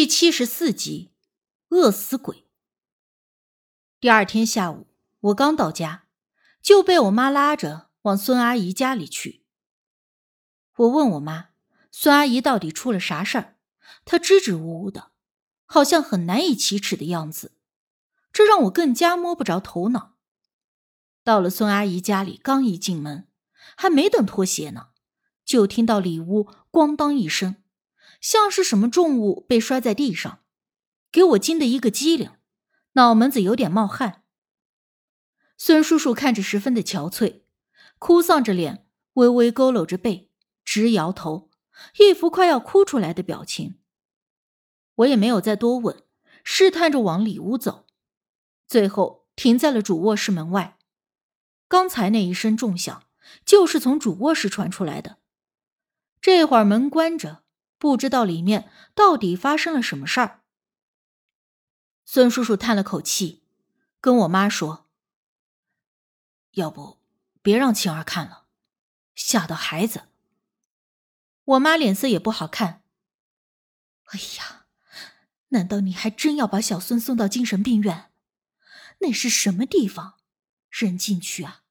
第七十四集，饿死鬼。第二天下午，我刚到家，就被我妈拉着往孙阿姨家里去。我问我妈，孙阿姨到底出了啥事儿？她支支吾吾的，好像很难以启齿的样子，这让我更加摸不着头脑。到了孙阿姨家里，刚一进门，还没等脱鞋呢，就听到里屋咣当一声。像是什么重物被摔在地上，给我惊得一个机灵，脑门子有点冒汗。孙叔叔看着十分的憔悴，哭丧着脸，微微佝偻着背，直摇头，一副快要哭出来的表情。我也没有再多问，试探着往里屋走，最后停在了主卧室门外。刚才那一声重响，就是从主卧室传出来的。这会儿门关着。不知道里面到底发生了什么事儿。孙叔叔叹了口气，跟我妈说：“要不别让晴儿看了，吓到孩子。”我妈脸色也不好看。哎呀，难道你还真要把小孙送到精神病院？那是什么地方？人进去啊，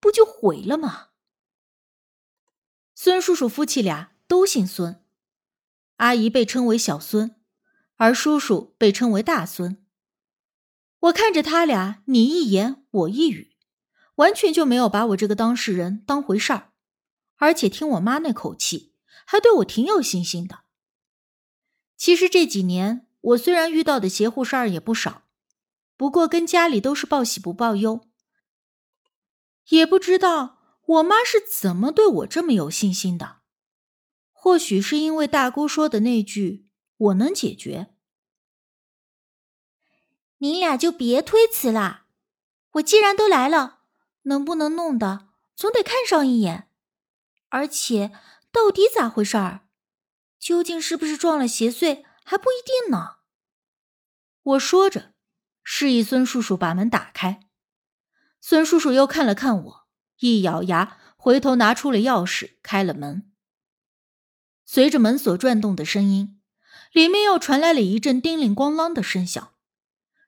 不就毁了吗？孙叔叔夫妻俩都姓孙。阿姨被称为小孙，而叔叔被称为大孙。我看着他俩，你一言我一语，完全就没有把我这个当事人当回事儿，而且听我妈那口气，还对我挺有信心的。其实这几年，我虽然遇到的邪乎事儿也不少，不过跟家里都是报喜不报忧，也不知道我妈是怎么对我这么有信心的。或许是因为大姑说的那句“我能解决”，你俩就别推辞啦。我既然都来了，能不能弄的总得看上一眼。而且到底咋回事儿？究竟是不是撞了邪祟还不一定呢。我说着，示意孙叔叔把门打开。孙叔叔又看了看我，一咬牙，回头拿出了钥匙，开了门。随着门锁转动的声音，里面又传来了一阵叮铃咣啷的声响。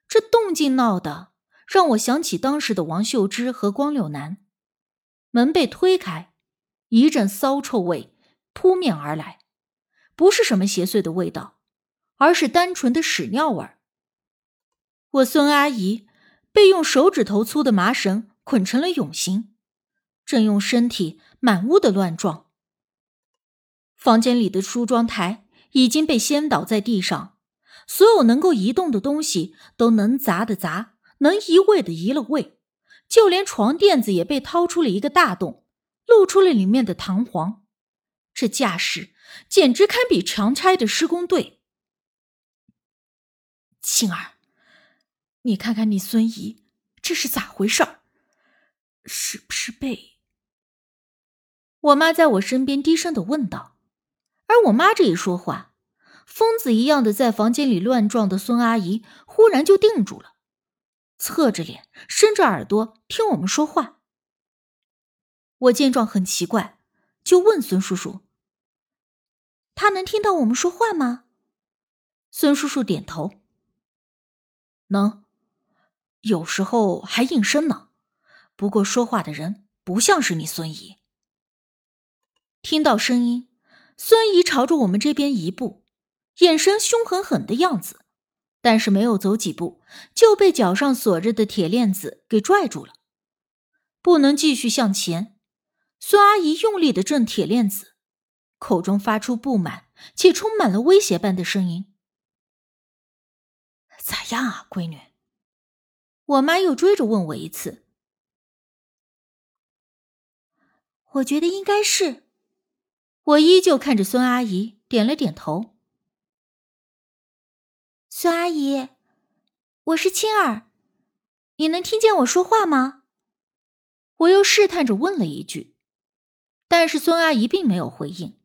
这动静闹的让我想起当时的王秀芝和光柳男。门被推开，一阵骚臭味扑面而来，不是什么邪祟的味道，而是单纯的屎尿味儿。我孙阿姨被用手指头粗的麻绳捆成了蛹形，正用身体满屋的乱撞。房间里的梳妆台已经被掀倒在地上，所有能够移动的东西都能砸的砸，能移位的移了位，就连床垫子也被掏出了一个大洞，露出了里面的弹簧。这架势简直堪比强拆的施工队。青儿，你看看你孙姨，这是咋回事儿？是不是被……我妈在我身边低声的问道。而我妈这一说话，疯子一样的在房间里乱撞的孙阿姨忽然就定住了，侧着脸，伸着耳朵听我们说话。我见状很奇怪，就问孙叔叔：“他能听到我们说话吗？”孙叔叔点头：“能，有时候还应声呢。不过说话的人不像是你孙姨。”听到声音。孙姨朝着我们这边一步，眼神凶狠狠的样子，但是没有走几步就被脚上锁着的铁链子给拽住了，不能继续向前。孙阿姨用力的挣铁链子，口中发出不满且充满了威胁般的声音：“咋样啊，闺女？”我妈又追着问我一次，我觉得应该是。我依旧看着孙阿姨，点了点头。孙阿姨，我是青儿，你能听见我说话吗？我又试探着问了一句，但是孙阿姨并没有回应，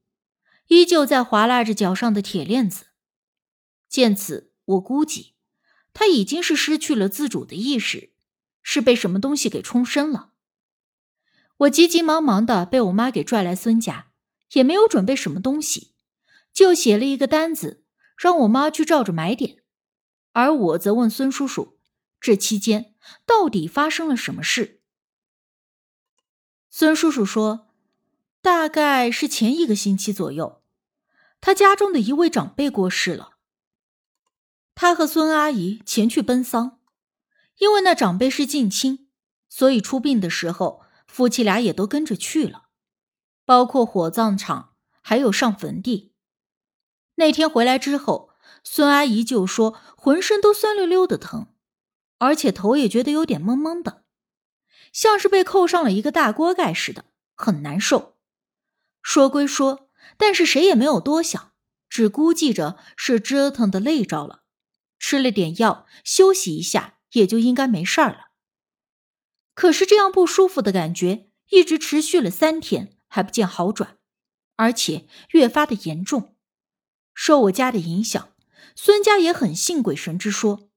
依旧在划拉着脚上的铁链子。见此，我估计她已经是失去了自主的意识，是被什么东西给冲身了。我急急忙忙的被我妈给拽来孙家。也没有准备什么东西，就写了一个单子，让我妈去照着买点，而我则问孙叔叔，这期间到底发生了什么事。孙叔叔说，大概是前一个星期左右，他家中的一位长辈过世了，他和孙阿姨前去奔丧，因为那长辈是近亲，所以出殡的时候夫妻俩也都跟着去了，包括火葬场，还有上坟地。那天回来之后，孙阿姨就说浑身都酸溜溜的疼，而且头也觉得有点懵懵的，像是被扣上了一个大锅盖似的，很难受。说归说，但是谁也没有多想，只估计着是折腾的累着了，吃了点药休息一下，也就应该没事儿了。可是这样不舒服的感觉一直持续了三天，还不见好转，而且越发的严重。受我家的影响，孙家也很信鬼神之说，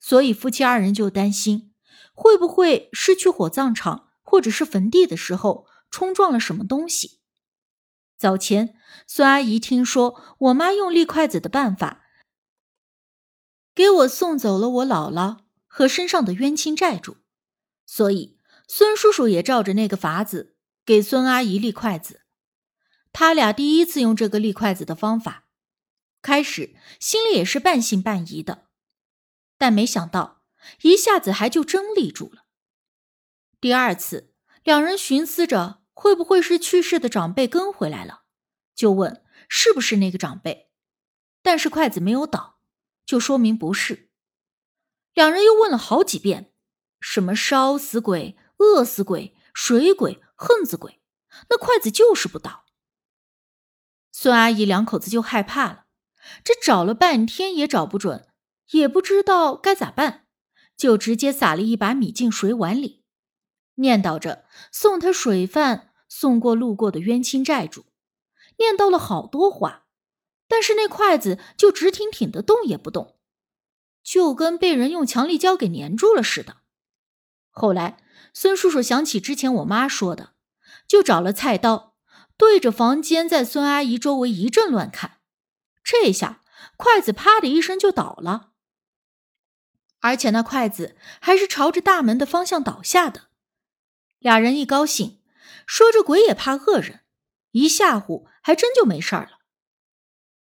所以夫妻二人就担心，会不会是去火葬场或者是坟地的时候冲撞了什么东西。早前孙阿姨听说我妈用立筷子的办法，给我送走了我姥姥和身上的冤亲债主，所以孙叔叔也照着那个法子给孙阿姨立筷子。他俩第一次用这个立筷子的方法。开始心里也是半信半疑的，但没想到一下子还就真立住了。第二次，两人寻思着会不会是去世的长辈跟回来了，就问是不是那个长辈，但是筷子没有倒，就说明不是。两人又问了好几遍，什么烧死鬼、饿死鬼、水鬼、横子鬼，那筷子就是不倒。孙阿姨两口子就害怕了。这找了半天也找不准，也不知道该咋办，就直接撒了一把米进水碗里，念叨着送他水饭，送过路过的冤亲债主，念叨了好多话，但是那筷子就直挺挺的动也不动，就跟被人用强力胶给粘住了似的。后来孙叔叔想起之前我妈说的，就找了菜刀，对着房间在孙阿姨周围一阵乱砍。这下筷子啪的一声就倒了，而且那筷子还是朝着大门的方向倒下的。俩人一高兴，说这鬼也怕恶人，一吓唬还真就没事儿了。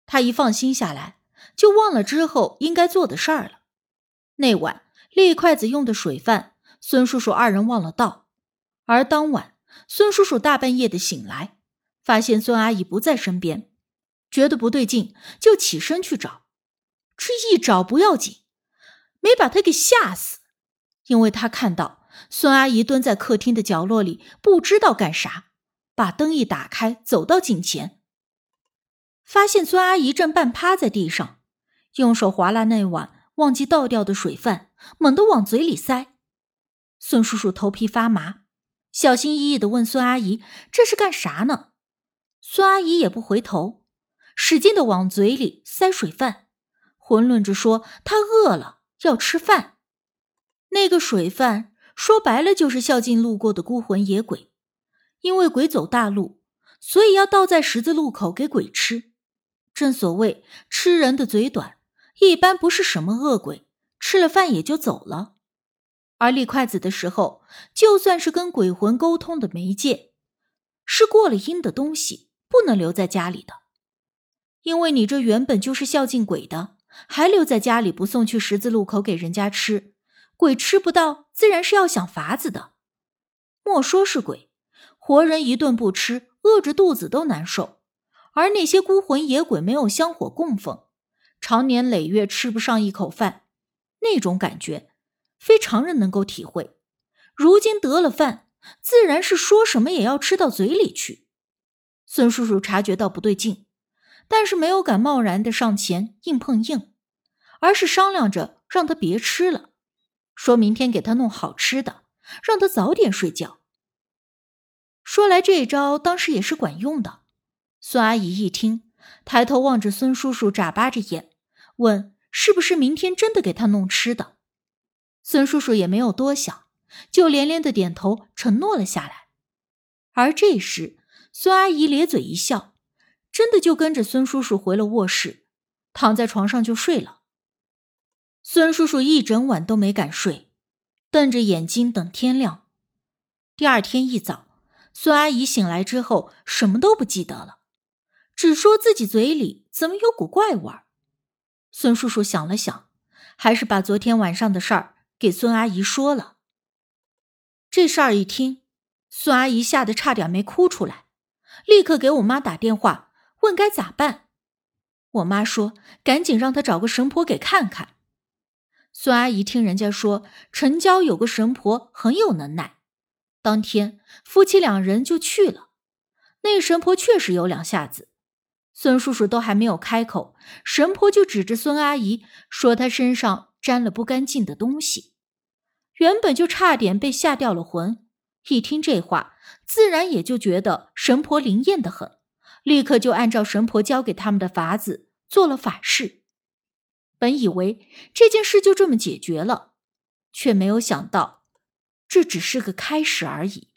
他一放心下来，就忘了之后应该做的事儿了。那晚立筷子用的水饭，孙叔叔二人忘了倒，而当晚孙叔叔大半夜的醒来，发现孙阿姨不在身边。觉得不对劲，就起身去找。这一找不要紧，没把他给吓死，因为他看到孙阿姨蹲在客厅的角落里，不知道干啥。把灯一打开，走到近前，发现孙阿姨正半趴在地上，用手划拉那碗忘记倒掉的水饭，猛地往嘴里塞。孙叔叔头皮发麻，小心翼翼的问孙阿姨：“这是干啥呢？”孙阿姨也不回头。使劲的往嘴里塞水饭，混论着说他饿了要吃饭。那个水饭说白了就是孝敬路过的孤魂野鬼，因为鬼走大路，所以要倒在十字路口给鬼吃。正所谓吃人的嘴短，一般不是什么恶鬼，吃了饭也就走了。而立筷子的时候，就算是跟鬼魂沟通的媒介，是过了阴的东西，不能留在家里的。因为你这原本就是孝敬鬼的，还留在家里不送去十字路口给人家吃，鬼吃不到，自然是要想法子的。莫说是鬼，活人一顿不吃，饿着肚子都难受。而那些孤魂野鬼没有香火供奉，常年累月吃不上一口饭，那种感觉非常人能够体会。如今得了饭，自然是说什么也要吃到嘴里去。孙叔叔察觉到不对劲。但是没有敢贸然的上前硬碰硬，而是商量着让他别吃了，说明天给他弄好吃的，让他早点睡觉。说来这一招当时也是管用的。孙阿姨一听，抬头望着孙叔叔，眨巴着眼，问：“是不是明天真的给他弄吃的？”孙叔叔也没有多想，就连连的点头承诺了下来。而这时，孙阿姨咧嘴一笑。真的就跟着孙叔叔回了卧室，躺在床上就睡了。孙叔叔一整晚都没敢睡，瞪着眼睛等天亮。第二天一早，孙阿姨醒来之后什么都不记得了，只说自己嘴里怎么有股怪味儿。孙叔叔想了想，还是把昨天晚上的事儿给孙阿姨说了。这事儿一听，孙阿姨吓得差点没哭出来，立刻给我妈打电话问该咋办。我妈说：“赶紧让她找个神婆给看看。”孙阿姨听人家说城郊有个神婆很有能耐，当天夫妻两人就去了。那神婆确实有两下子。孙叔叔都还没有开口，神婆就指着孙阿姨说：“她身上沾了不干净的东西。”原本就差点被吓掉了魂，一听这话，自然也就觉得神婆灵验的很，立刻就按照神婆教给他们的法子做了法事。本以为这件事就这么解决了，却没有想到，这只是个开始而已。